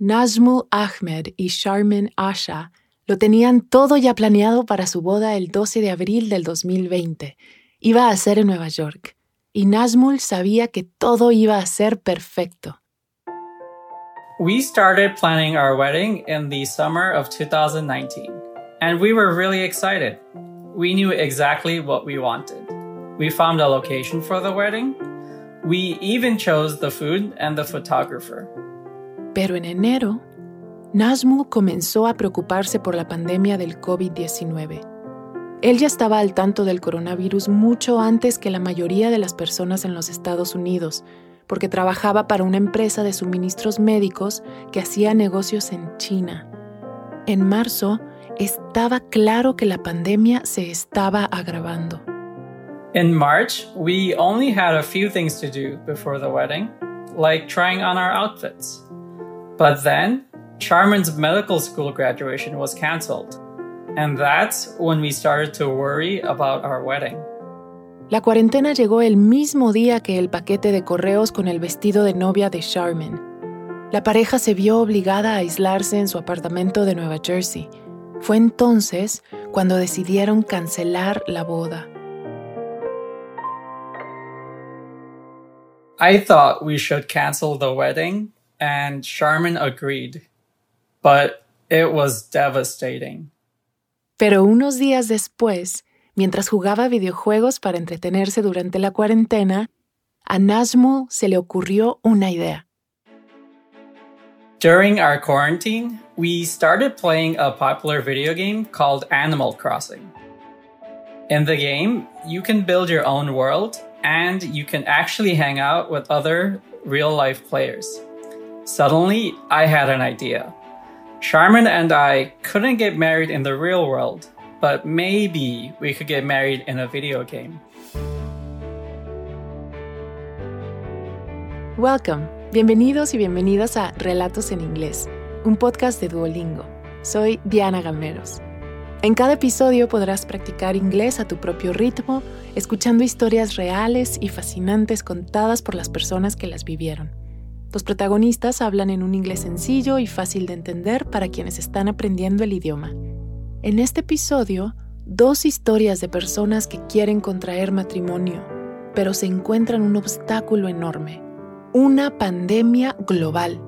Nazmul Ahmed y Sharmin Asha lo tenían todo ya planeado para su boda el 12 de abril del 2020. Iba a ser en Nueva York, y Nazmul sabía que todo iba a ser perfecto. We started planning our wedding in the summer of 2019, and we were really excited. We knew exactly what we wanted. We found a location for the wedding. We even chose the food and the photographer. Pero en enero, Nazmul comenzó a preocuparse por la pandemia del COVID-19. Él ya estaba al tanto del coronavirus mucho antes que la mayoría de las personas en los Estados Unidos, porque trabajaba para una empresa de suministros médicos que hacía negocios en China. En marzo, estaba claro que la pandemia se estaba agravando. In March, we only had a few things to do before the wedding, like outfits. But then, Charmin's medical school graduation was canceled, and that's when we started to worry about our wedding. La cuarentena llegó el mismo día que el paquete de correos con el vestido de novia de Charmin. La pareja se vio obligada a aislarse en su apartamento de Nueva Jersey. Fue entonces cuando decidieron cancelar la boda. I thought we should cancel the wedding, and Sharmin agreed. But it was devastating. Pero unos días después, Mientras jugaba videojuegos para entretenerse durante la cuarentena, a Nazmul se le ocurrió una idea. During our quarantine, we started playing a popular video game called Animal Crossing. In the game, you can build your own world and you can actually hang out with other real life players. Suddenly, I had an idea. Charmin and I couldn't get married in the real world, but maybe we could get married in a video game. Welcome. Bienvenidos y bienvenidas a Relatos en Inglés, un podcast de Duolingo. Soy Diana Gameros. En cada episodio podrás practicar inglés a tu propio ritmo, escuchando historias reales y fascinantes contadas por las personas que las vivieron. Los protagonistas hablan en un inglés sencillo y fácil de entender para quienes están aprendiendo el idioma. En este episodio, dos historias de personas que quieren contraer matrimonio, pero se encuentran un obstáculo enorme, una pandemia global.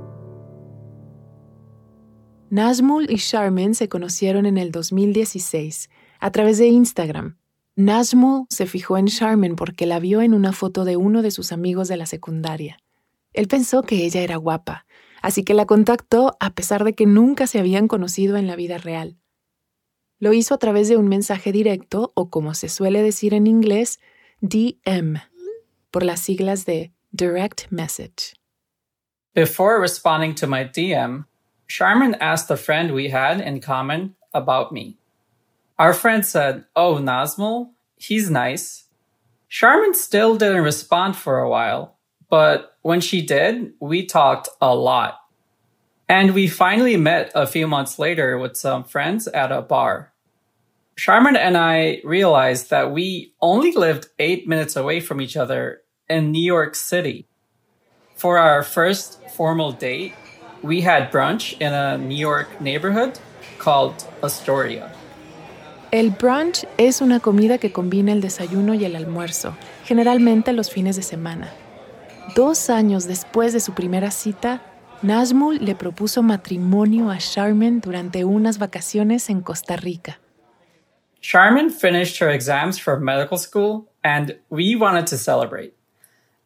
Nazmul y Charmin se conocieron en el 2016 a través de Instagram. Nazmul se fijó en Charmin porque la vio en una foto de uno de sus amigos de la secundaria. Él pensó que ella era guapa, así que la contactó a pesar de que nunca se habían conocido en la vida real. Lo hizo a través de un mensaje directo o como se suele decir en inglés, DM, por las siglas de Direct Message. Before responding to my DM, Charmin asked a friend we had in common about me. Our friend said, Oh, Nazmul, he's nice. Charmin still didn't respond for a while, but when she did, we talked a lot. And we finally met a few months later with some friends at a bar. Sharmin and I realized that we only lived eight minutes away from each other in New York City. For our first formal date, we had brunch in a New York neighborhood called Astoria. El brunch es una comida que combina el desayuno y el almuerzo, generalmente los fines de semana. Dos años después de su primera cita, Nazmul le propuso matrimonio a Sharmin durante unas vacaciones en Costa Rica. Sharmin finished her exams for medical school, and we wanted to celebrate.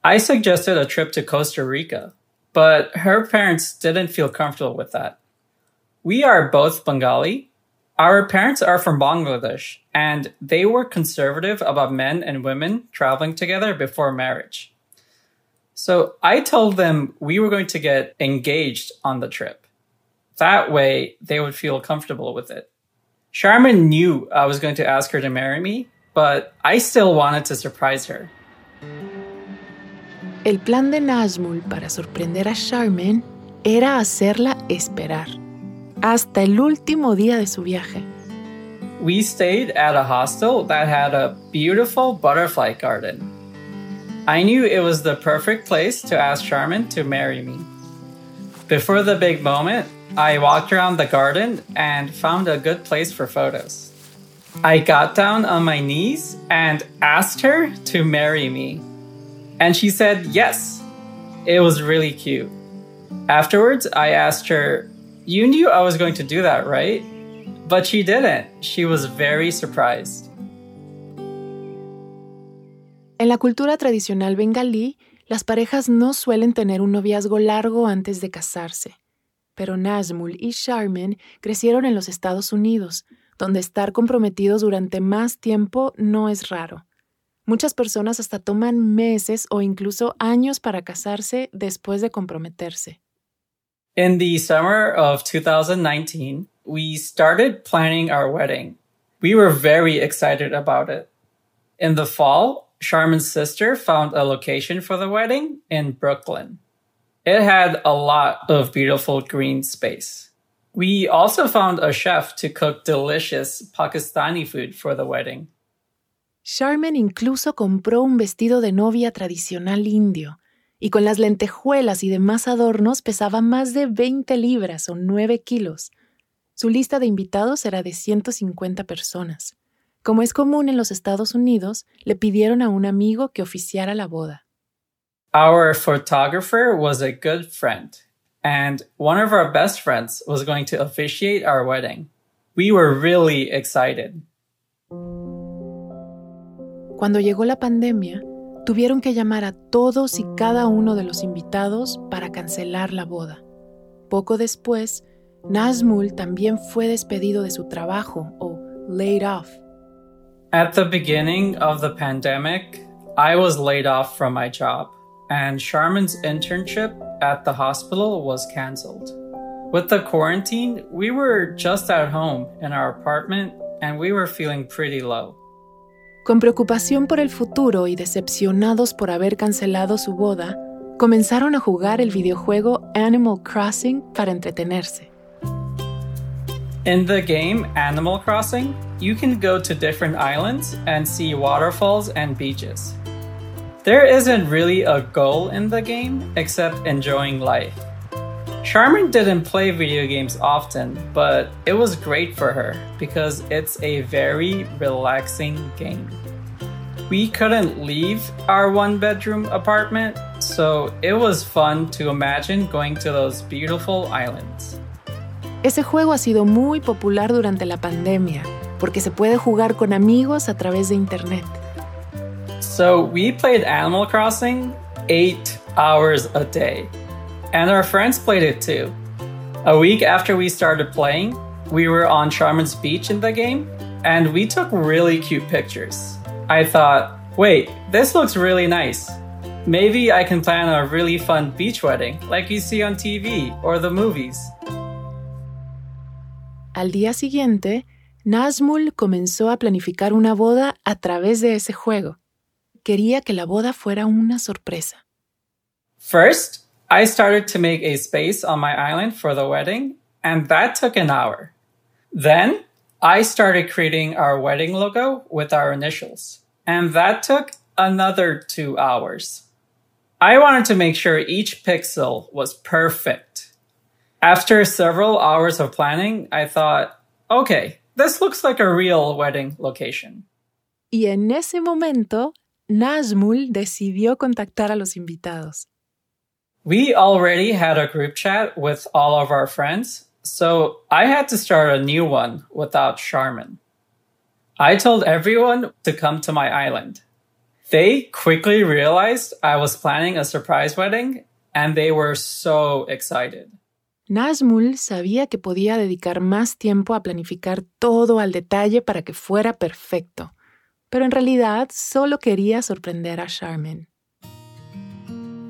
I suggested a trip to Costa Rica, but her parents didn't feel comfortable with that. We are both Bengali. Our parents are from Bangladesh, and they were conservative about men and women traveling together before marriage. So I told them we were going to get engaged on the trip. That way, they would feel comfortable with it. Sharmin knew I was going to ask her to marry me, but I still wanted to surprise her. El plan de Nazmul para sorprender a Sharmin era hacerla esperar hasta el último día de su viaje. We stayed at a hostel that had a beautiful butterfly garden. I knew it was the perfect place to ask Sharmin to marry me. Before the big moment, I walked around the garden and found a good place for photos. I got down on my knees and asked her to marry me. And she said yes. It was really cute. Afterwards, I asked her, You knew I was going to do that, right? But she didn't. She was very surprised. En la cultura tradicional bengalí, las parejas no suelen tener un noviazgo largo antes de casarse. Pero Nazmul y Charmin crecieron en los Estados Unidos, donde estar comprometidos durante más tiempo no es raro. Muchas personas hasta toman meses o incluso años para casarse después de comprometerse. In the summer of 2019, we started planning our wedding. We were very excited about it. In the fall, Sharmin's sister found a location for the wedding in Brooklyn. It had a lot of beautiful green space. We also found a chef to cook delicious Pakistani food for the wedding. Sharmin incluso compró un vestido de novia tradicional indio y con las lentejuelas y demás adornos pesaba más de 20 libras o 9 kilos. Su lista de invitados era de 150 personas. Como es común en los Estados Unidos, le pidieron a un amigo que oficiara la boda. Our photographer was a good friend and one of our best friends was going to officiate our wedding. We were really excited. Cuando llegó la pandemia, tuvieron que llamar a todos y cada uno de los invitados para cancelar la boda. Poco después, Nazmul también fue despedido de su trabajo o laid off. At the beginning of the pandemic, I was laid off from my job, and Charmin's internship at the hospital was canceled. With the quarantine, we were just at home in our apartment and we were feeling pretty low. Con preocupación por el futuro y decepcionados por haber cancelado su boda, comenzaron a jugar el videojuego Animal Crossing para entretenerse. In the game Animal Crossing, you can go to different islands and see waterfalls and beaches. There isn't really a goal in the game except enjoying life. Sharmin didn't play video games often, but it was great for her because it's a very relaxing game. We couldn't leave our one bedroom apartment, so it was fun to imagine going to those beautiful islands. Ese juego ha sido muy popular durante la pandemia porque se puede jugar con amigos a través de internet. So we played Animal Crossing eight hours a day. And our friends played it too. A week after we started playing, we were on Sharmin's beach in the game, and we took really cute pictures. I thought, wait, this looks really nice. Maybe I can plan a really fun beach wedding like you see on TV or the movies. Al día siguiente, Nazmul comenzó a planificar una boda a través de ese juego. Quería que la boda fuera una sorpresa. First, I started to make a space on my island for the wedding, and that took an hour. Then I started creating our wedding logo with our initials, and that took another two hours. I wanted to make sure each pixel was perfect. After several hours of planning, I thought, okay, this looks like a real wedding location. Y en ese momento, Nazmul decidió contactar a los invitados. We already had a group chat with all of our friends, so I had to start a new one without Sharmin. I told everyone to come to my island. They quickly realized I was planning a surprise wedding and they were so excited. Nazmul sabía que podía dedicar más tiempo a planificar todo al detalle para que fuera perfecto, pero en realidad solo quería sorprender a Charmin.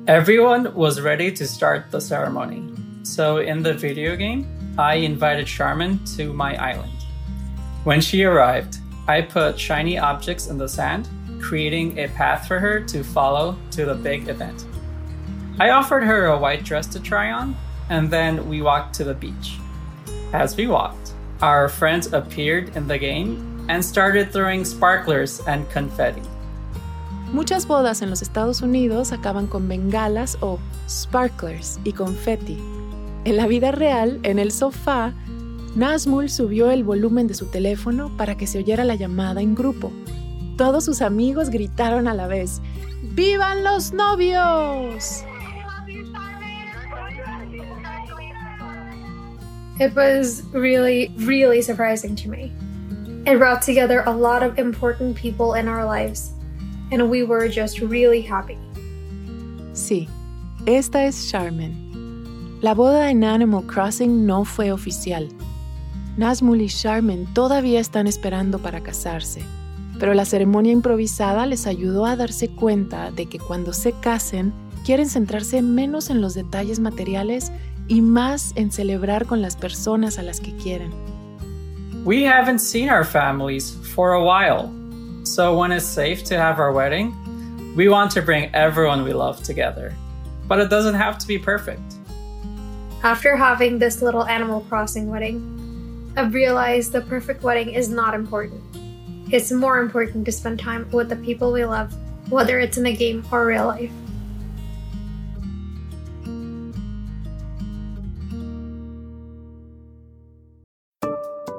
Everyone was ready to start the ceremony. So in the video game, I invited Charmin to my island. When she arrived, I put shiny objects in the sand, creating a path for her to follow to the big event. I offered her a white dress to try on, and then we walked to the beach. As we walked, our friends appeared in the game and started throwing sparklers and confetti. Muchas bodas en los Estados Unidos acaban con bengalas o sparklers y confetti. En la vida real, en el sofá, Nazmul subió el volumen de su teléfono para que se oyera la llamada en grupo. Todos sus amigos gritaron a la vez, ¡Vivan los novios! It was really, really surprising to me. It brought together a lot of important people in our lives, and we were just really happy. Sí, esta es Charmin. La boda en Animal Crossing no fue oficial. Nazmul y Charmin todavía están esperando para casarse, pero la ceremonia improvisada les ayudó a darse cuenta de que cuando se casen, quieren centrarse menos en los detalles materiales y más en celebrar con las personas a las que quieren. We haven't seen our families for a while, so when it's safe to have our wedding, we want to bring everyone we love together. But it doesn't have to be perfect. After having this little Animal Crossing wedding, I've realized the perfect wedding is not important. It's more important to spend time with the people we love, whether it's in a game or real life.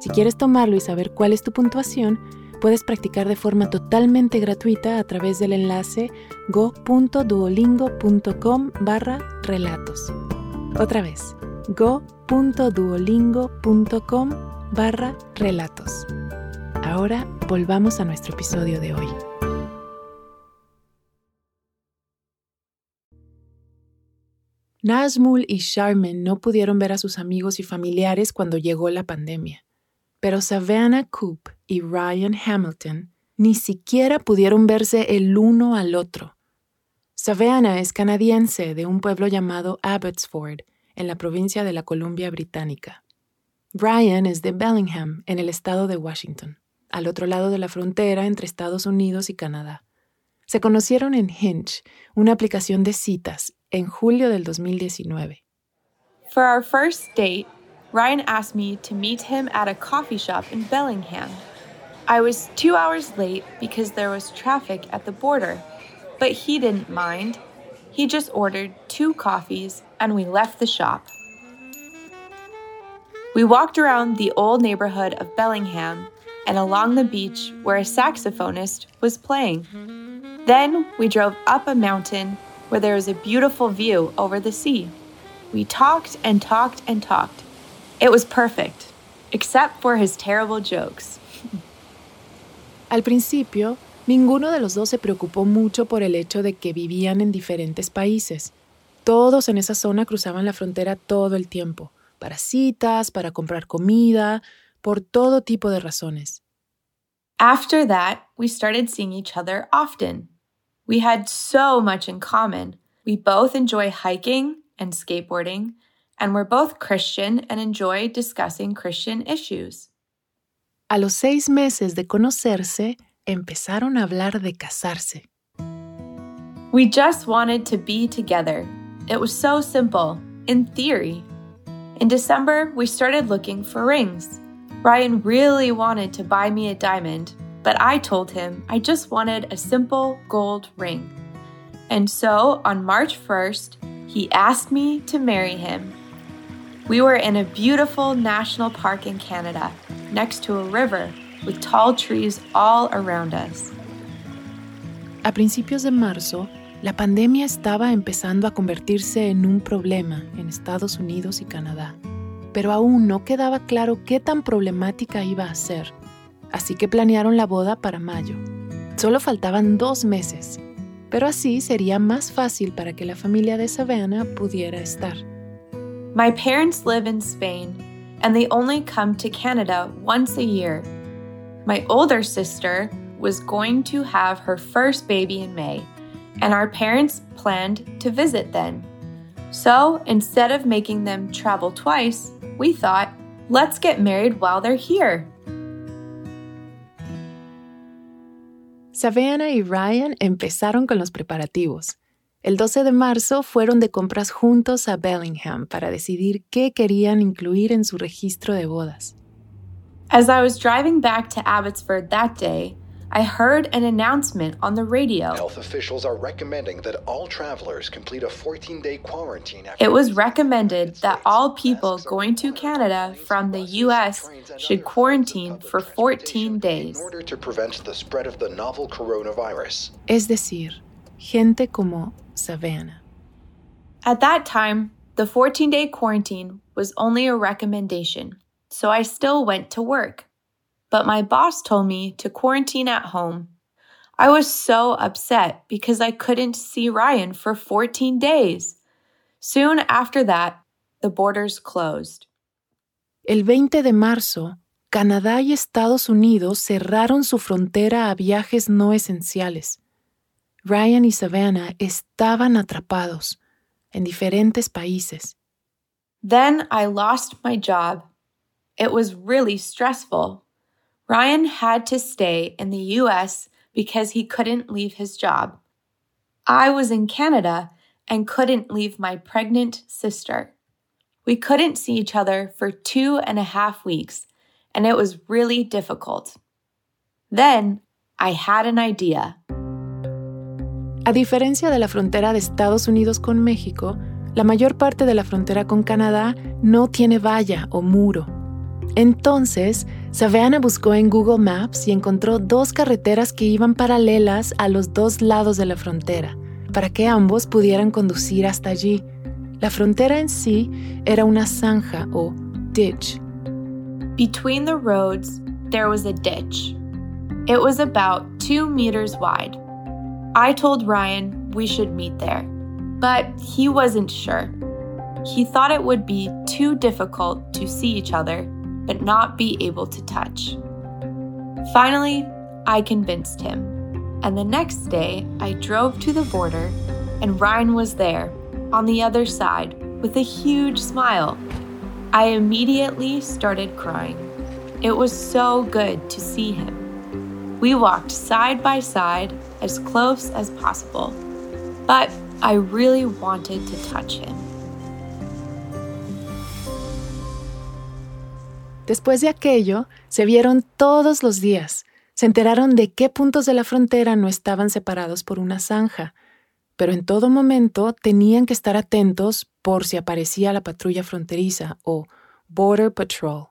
Si quieres tomarlo y saber cuál es tu puntuación, puedes practicar de forma totalmente gratuita a través del enlace go.duolingo.com barra relatos. Otra vez, go.duolingo.com barra relatos. Ahora volvamos a nuestro episodio de hoy. Nazmul y Charmin no pudieron ver a sus amigos y familiares cuando llegó la pandemia, pero Savannah Coop y Ryan Hamilton ni siquiera pudieron verse el uno al otro. Savannah es canadiense de un pueblo llamado Abbotsford, en la provincia de la Columbia Británica. Ryan es de Bellingham, en el estado de Washington, al otro lado de la frontera entre Estados Unidos y Canadá. Se conocieron en Hinge, una aplicación de citas, en julio del 2019. For our first date, Ryan asked me to meet him at a coffee shop in Bellingham. I was two hours late because there was traffic at the border, but he didn't mind. He just ordered two coffees and we left the shop. We walked around the old neighborhood of Bellingham and along the beach where a saxophonist was playing. Then we drove up a mountain where there was a beautiful view over the sea. We talked and talked and talked. It was perfect, except for his terrible jokes. Al principio, ninguno de los dos se preocupó mucho por el hecho de que vivían en diferentes países. Todos en esa zona cruzaban la frontera todo el tiempo, para citas, para comprar comida, por todo tipo de razones. After that, we started seeing each other often. We had so much in common. We both enjoy hiking and skateboarding, and we're both Christian and enjoy discussing Christian issues. A los seis meses de conocerse, empezaron a hablar de casarse. We just wanted to be together. It was so simple, in theory. In December, we started looking for rings. Ryan really wanted to buy me a diamond, but I told him I just wanted a simple gold ring. And so on March 1st, he asked me to marry him. We were in a beautiful national park in Canada, next to a river with tall trees all around us. A principios de marzo, la pandemia estaba empezando a convertirse en un problema en Estados Unidos y Canadá, pero aún no quedaba claro qué tan problemática iba a ser, así que planearon la boda para mayo. Solo faltaban dos meses, pero así sería más fácil para que la familia de Savannah pudiera estar. My parents live in Spain, and they only come to Canada once a year. My older sister was going to have her first baby in May, and our parents planned to visit then. So instead of making them travel twice, we thought, Let's get married while they're here. Savannah y Ryan empezaron con los preparativos. El 12 de marzo fueron de compras juntos a Bellingham para decidir qué querían incluir en su registro de bodas. As I was driving back to Abbotsford that day, I heard an announcement on the radio. Health officials are recommending that all travelers complete a 14 day quarantine. It was recommended that all people going to Canada from the US should quarantine for 14 days. In order to prevent the spread of the novel coronavirus. Es decir, gente como Savannah. At that time, the 14 day quarantine was only a recommendation, so I still went to work but my boss told me to quarantine at home. I was so upset because I couldn't see Ryan for 14 days. Soon after that, the borders closed. El 20 de marzo, Canadá y Estados Unidos cerraron su frontera a viajes no esenciales. Ryan y Savannah estaban atrapados en diferentes países. Then I lost my job. It was really stressful Ryan had to stay in the US because he couldn't leave his job. I was in Canada and couldn't leave my pregnant sister. We couldn't see each other for two and a half weeks, and it was really difficult. Then I had an idea. A diferencia de la frontera de Estados Unidos con México, la mayor parte de la frontera con Canadá no tiene valla o muro. Entonces, Savannah buscó en Google Maps y encontró dos carreteras que iban paralelas a los dos lados de la frontera, para que ambos pudieran conducir hasta allí. La frontera en sí era una zanja o ditch. Between the roads, there was a ditch. It was about two meters wide. I told Ryan we should meet there, but he wasn't sure. He thought it would be too difficult to see each other but not be able to touch. Finally, I convinced him, and the next day I drove to the border, and Ryan was there, on the other side, with a huge smile. I immediately started crying. It was so good to see him. We walked side by side as close as possible, but I really wanted to touch him. Después de aquello, se vieron todos los días. Se enteraron de qué puntos de la frontera no estaban separados por una zanja, pero en todo momento tenían que estar atentos por si aparecía la patrulla fronteriza o Border Patrol.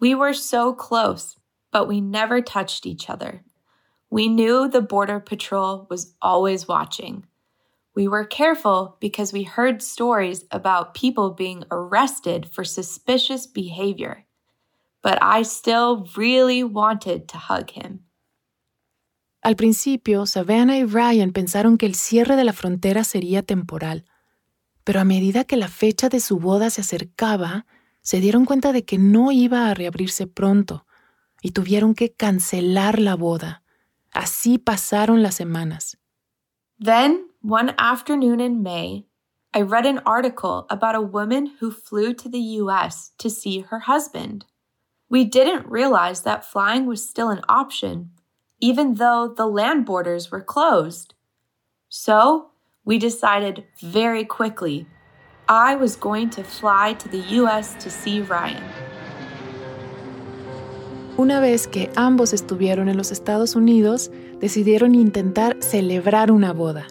We were so close, but we never touched each other. We knew the Border Patrol was always watching. We were careful because we heard stories about people being arrested for suspicious behavior but I still really wanted to hug him. Al principio, Savannah y Ryan pensaron que el cierre de la frontera sería temporal, pero a medida que la fecha de su boda se acercaba, se dieron cuenta de que no iba a reabrirse pronto y tuvieron que cancelar la boda. Así pasaron las semanas. Then, one afternoon in May, I read an article about a woman who flew to the US to see her husband. We didn't realize that flying was still an option, even though the land borders were closed. So, we decided very quickly I was going to fly to the US to see Ryan. Una vez que ambos estuvieron en los Estados Unidos, decidieron intentar celebrar una boda.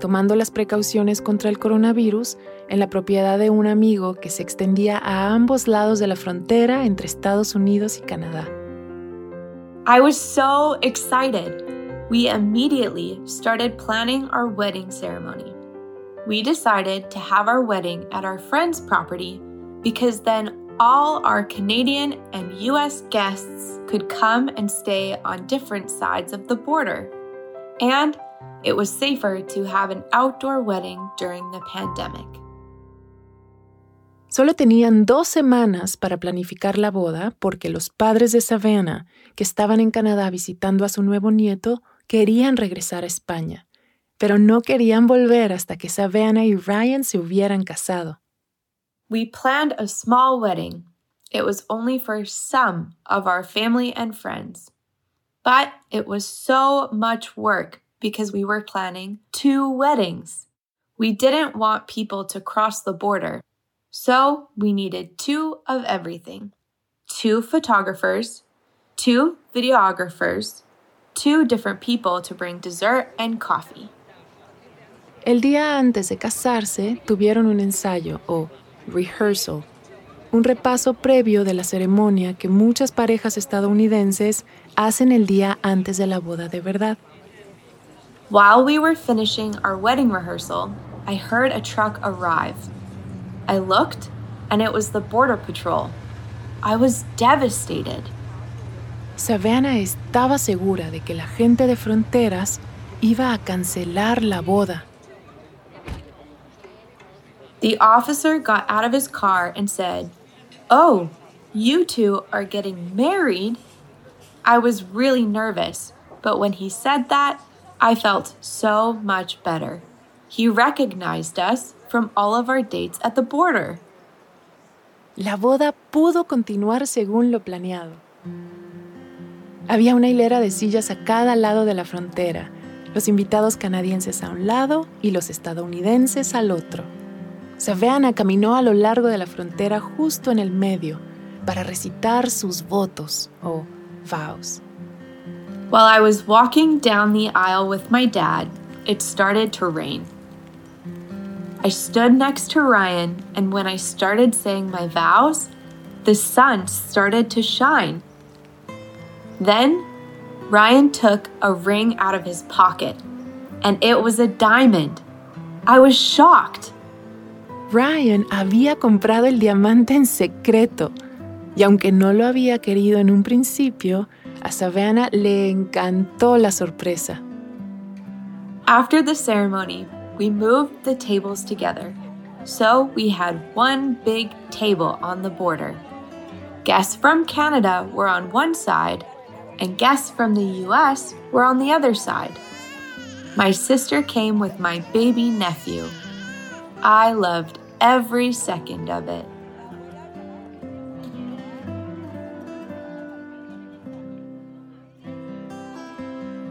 tomando las precauciones contra el coronavirus en la propiedad de un amigo que se extendía a ambos lados de la frontera entre Estados Unidos y Canadá. I was so excited. We immediately started planning our wedding ceremony. We decided to have our wedding at our friend's property because then all our Canadian and US guests could come and stay on different sides of the border. And it was safer to have an outdoor wedding during the pandemic. Solo tenían dos semanas para planificar la boda porque los padres de Savannah, que estaban en Canadá visitando a su nuevo nieto, querían regresar a España, pero no querían volver hasta que Savannah y Ryan se hubieran casado. We planned a small wedding. it was only for some of our family and friends. But it was so much work because we were planning two weddings. We didn't want people to cross the border, so we needed two of everything two photographers, two videographers, two different people to bring dessert and coffee. El día antes de casarse tuvieron un ensayo o rehearsal, un repaso previo de la ceremonia que muchas parejas estadounidenses hacen el día antes de la boda de verdad. While we were finishing our wedding rehearsal, I heard a truck arrive. I looked, and it was the Border Patrol. I was devastated. Savannah estaba segura de que la gente de fronteras iba a cancelar la boda. The officer got out of his car and said, Oh, you two are getting married? I was really nervous, but when he said that, I felt so much better. He recognized us from all of our dates at the border. La boda pudo continuar según lo planeado. Había una hilera de sillas a cada lado de la frontera, los invitados canadienses a un lado y los estadounidenses al otro. Savannah caminó a lo largo de la frontera justo en el medio para recitar sus votos o vows. While I was walking down the aisle with my dad, it started to rain. I stood next to Ryan, and when I started saying my vows, the sun started to shine. Then Ryan took a ring out of his pocket, and it was a diamond. I was shocked. Ryan había comprado el diamante en secreto, y aunque no lo había querido en un principio, a Savannah le encantó la sorpresa. After the ceremony, we moved the tables together. So we had one big table on the border. Guests from Canada were on one side, and guests from the US were on the other side. My sister came with my baby nephew. I loved every second of it.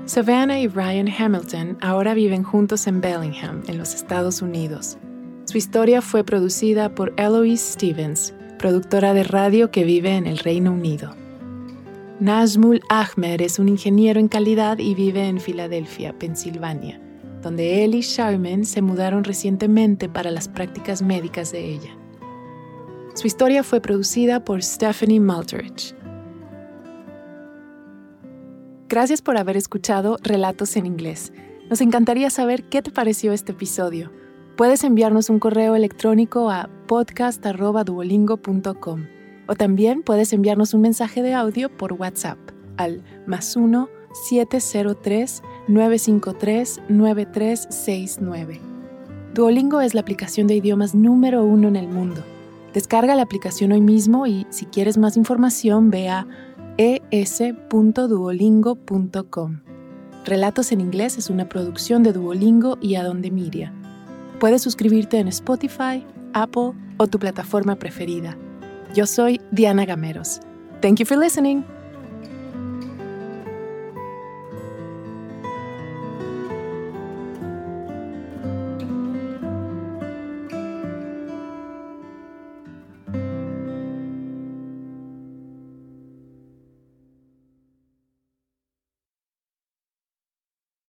Savannah y Ryan Hamilton ahora viven juntos en Bellingham, en los Estados Unidos. Su historia fue producida por Eloise Stevens, productora de radio que vive en el Reino Unido. Nazmul Ahmed es un ingeniero en calidad y vive en Filadelfia, Pensilvania, donde él y Sharman se mudaron recientemente para las prácticas médicas de ella. Su historia fue producida por Stephanie Malterich. Gracias por haber escuchado Relatos en Inglés. Nos encantaría saber qué te pareció este episodio. Puedes enviarnos un correo electrónico a podcast.duolingo.com o también puedes enviarnos un mensaje de audio por WhatsApp al más 1 703 953 9369. Duolingo es la aplicación de idiomas número uno en el mundo. Descarga la aplicación hoy mismo y si quieres más información ve a es.duolingo.com. Relatos en inglés es una producción de Duolingo y Adonde Miria. Puedes suscribirte en Spotify, Apple o tu plataforma preferida. Yo soy Diana Gameros. Thank you for listening.